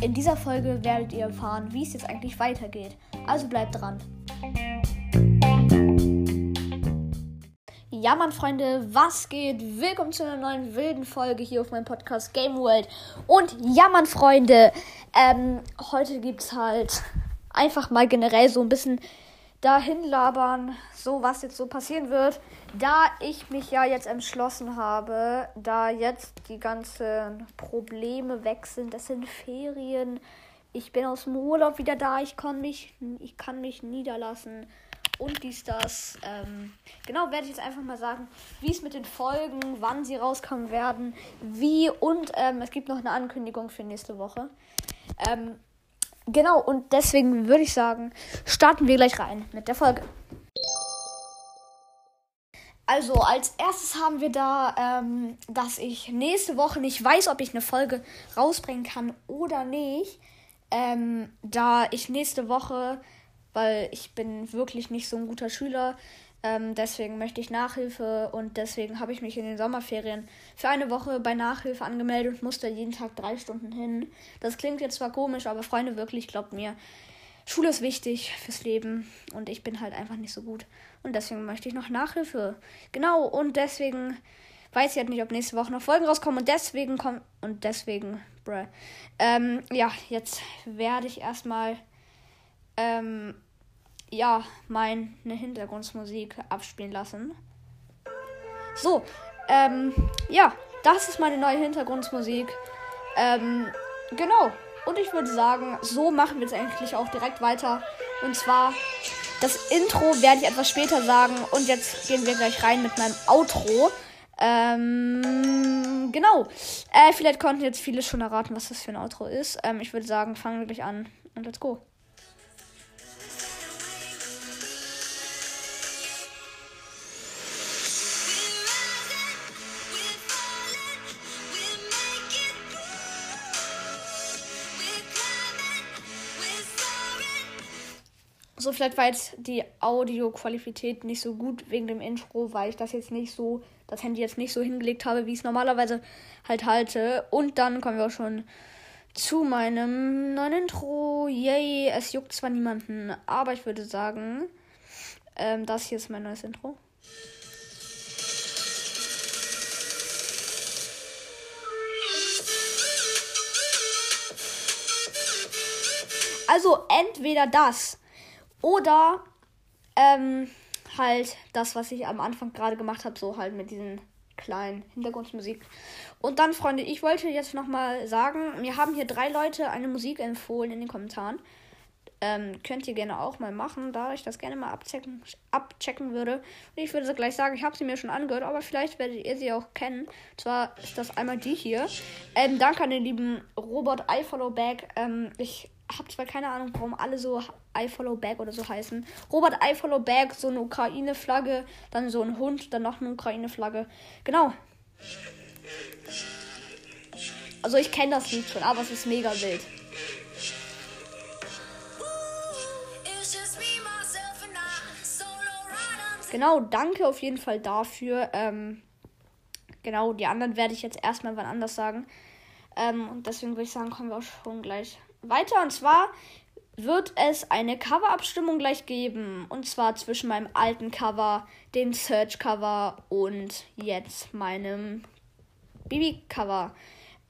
In dieser Folge werdet ihr erfahren, wie es jetzt eigentlich weitergeht. Also bleibt dran. Ja, Mann, Freunde, was geht? Willkommen zu einer neuen wilden Folge hier auf meinem Podcast Game World. Und ja, Mann, Freunde, ähm, heute gibt's halt einfach mal generell so ein bisschen dahin labern, so was jetzt so passieren wird, da ich mich ja jetzt entschlossen habe, da jetzt die ganzen Probleme weg sind, das sind Ferien, ich bin aus dem Urlaub wieder da, ich kann mich, ich kann mich niederlassen und dies, das. Ähm, genau, werde ich jetzt einfach mal sagen, wie es mit den Folgen, wann sie rauskommen werden, wie und ähm, es gibt noch eine Ankündigung für nächste Woche. Ähm, genau, und deswegen würde ich sagen, starten wir gleich rein mit der Folge. Also, als erstes haben wir da, ähm, dass ich nächste Woche nicht weiß, ob ich eine Folge rausbringen kann oder nicht. Ähm, da ich nächste Woche weil ich bin wirklich nicht so ein guter Schüler. Ähm, deswegen möchte ich Nachhilfe und deswegen habe ich mich in den Sommerferien für eine Woche bei Nachhilfe angemeldet und musste jeden Tag drei Stunden hin. Das klingt jetzt zwar komisch, aber Freunde, wirklich, glaubt mir, Schule ist wichtig fürs Leben und ich bin halt einfach nicht so gut. Und deswegen möchte ich noch Nachhilfe. Genau, und deswegen weiß ich halt nicht, ob nächste Woche noch Folgen rauskommen und deswegen kommt und deswegen, bruh. Ähm, ja, jetzt werde ich erstmal ähm, ja, meine Hintergrundmusik abspielen lassen. So, ähm, ja, das ist meine neue Hintergrundmusik. Ähm, genau. Und ich würde sagen, so machen wir jetzt eigentlich auch direkt weiter. Und zwar, das Intro werde ich etwas später sagen. Und jetzt gehen wir gleich rein mit meinem Outro. Ähm, genau. Äh, vielleicht konnten jetzt viele schon erraten, was das für ein Outro ist. Ähm, ich würde sagen, fangen wir gleich an und let's go. So, vielleicht war jetzt die Audioqualität nicht so gut wegen dem Intro, weil ich das jetzt nicht so, das Handy jetzt nicht so hingelegt habe, wie ich es normalerweise halt halte. Und dann kommen wir auch schon zu meinem neuen Intro. Yay, es juckt zwar niemanden, aber ich würde sagen, ähm, das hier ist mein neues Intro. Also entweder das oder ähm, halt das, was ich am Anfang gerade gemacht habe, so halt mit diesen kleinen Hintergrundmusik. Und dann, Freunde, ich wollte jetzt nochmal sagen, mir haben hier drei Leute eine Musik empfohlen in den Kommentaren. Ähm, könnt ihr gerne auch mal machen, da ich das gerne mal abchecken, abchecken würde. Und ich würde gleich sagen, ich habe sie mir schon angehört, aber vielleicht werdet ihr sie auch kennen. Und zwar ist das einmal die hier. Ähm, danke an den lieben Robot iFollowback. Ähm, ich habe zwar keine Ahnung, warum alle so I follow back oder so heißen. Robert I follow back, so eine Ukraine-Flagge, dann so ein Hund, dann noch eine Ukraine-Flagge. Genau. Also ich kenne das Lied schon, aber es ist mega wild. Genau, danke auf jeden Fall dafür. Ähm, genau, die anderen werde ich jetzt erstmal wann anders sagen. Ähm, und deswegen würde ich sagen, kommen wir auch schon gleich weiter. Und zwar wird es eine Cover-Abstimmung gleich geben. Und zwar zwischen meinem alten Cover, dem Search-Cover und jetzt meinem Bibi-Cover.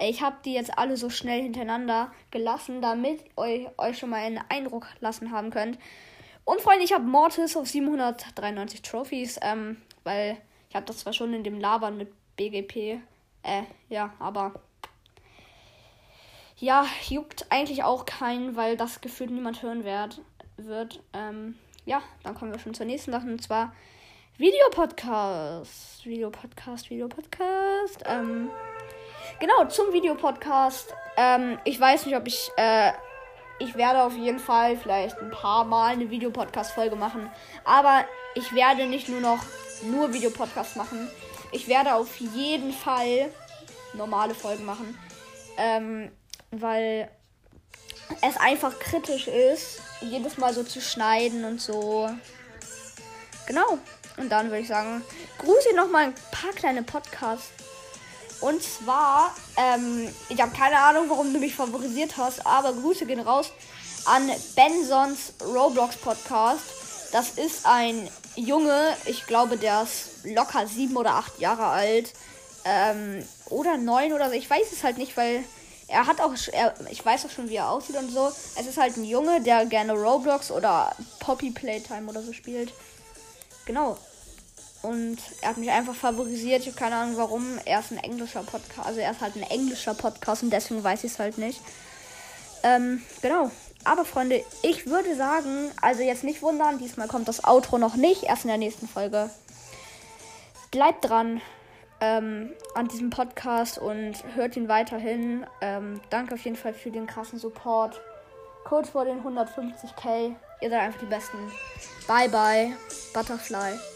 Ich habe die jetzt alle so schnell hintereinander gelassen, damit euch, euch schon mal einen Eindruck lassen haben könnt. Und Freunde, ich habe Mortis auf 793 Trophies, ähm, weil ich habe das zwar schon in dem Labern mit BGP, äh, ja, aber ja, juckt eigentlich auch keinen, weil das gefühlt niemand hören werd, wird. Ähm, ja, dann kommen wir schon zur nächsten Sache und zwar Videopodcast. Videopodcast, Videopodcast. Ähm, genau, zum Videopodcast. Ähm, ich weiß nicht, ob ich. Äh, ich werde auf jeden Fall vielleicht ein paar Mal eine Videopodcast-Folge machen. Aber ich werde nicht nur noch nur Videopodcast machen. Ich werde auf jeden Fall normale Folgen machen. Ähm, weil es einfach kritisch ist, jedes Mal so zu schneiden und so. Genau. Und dann würde ich sagen, grüße noch mal ein paar kleine Podcasts Und zwar, ähm, ich habe keine Ahnung, warum du mich favorisiert hast, aber Grüße gehen raus an Bensons Roblox Podcast. Das ist ein Junge, ich glaube, der ist locker sieben oder acht Jahre alt. Ähm, oder neun oder so. Ich weiß es halt nicht, weil er hat auch, er, ich weiß auch schon, wie er aussieht und so. Es ist halt ein Junge, der gerne Roblox oder Poppy Playtime oder so spielt. Genau. Und er hat mich einfach favorisiert. Ich habe keine Ahnung warum. Er ist ein englischer Podcast. Also er ist halt ein englischer Podcast und deswegen weiß ich es halt nicht. Ähm, genau. Aber Freunde, ich würde sagen, also jetzt nicht wundern, diesmal kommt das Outro noch nicht, erst in der nächsten Folge. Bleibt dran ähm, an diesem Podcast und hört ihn weiterhin. Ähm, danke auf jeden Fall für den krassen Support. Kurz vor den 150k. Ihr seid einfach die Besten. Bye bye, Butterfly.